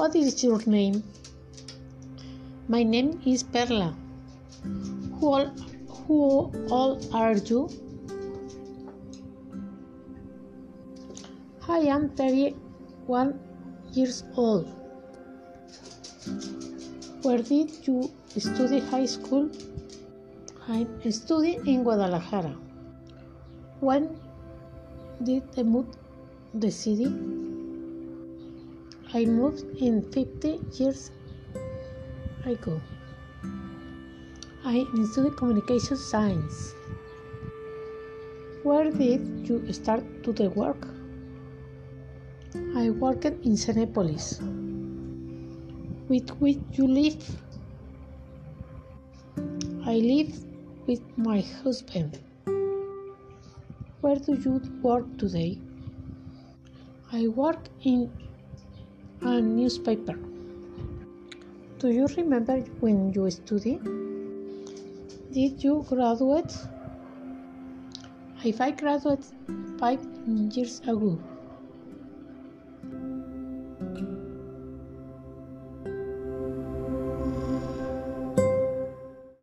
What is your name? My name is Perla. Who all, who all are you? I am 31 years old. Where did you study high school? I studied in Guadalajara. When did you move the city? I moved in 50 years ago. I studied communication science. Where did you start to the work? I worked in Cinepolis. With which you live? I live with my husband. Where do you work today? I work in a newspaper. Do you remember when you studied? Did you graduate? If I graduated five years ago.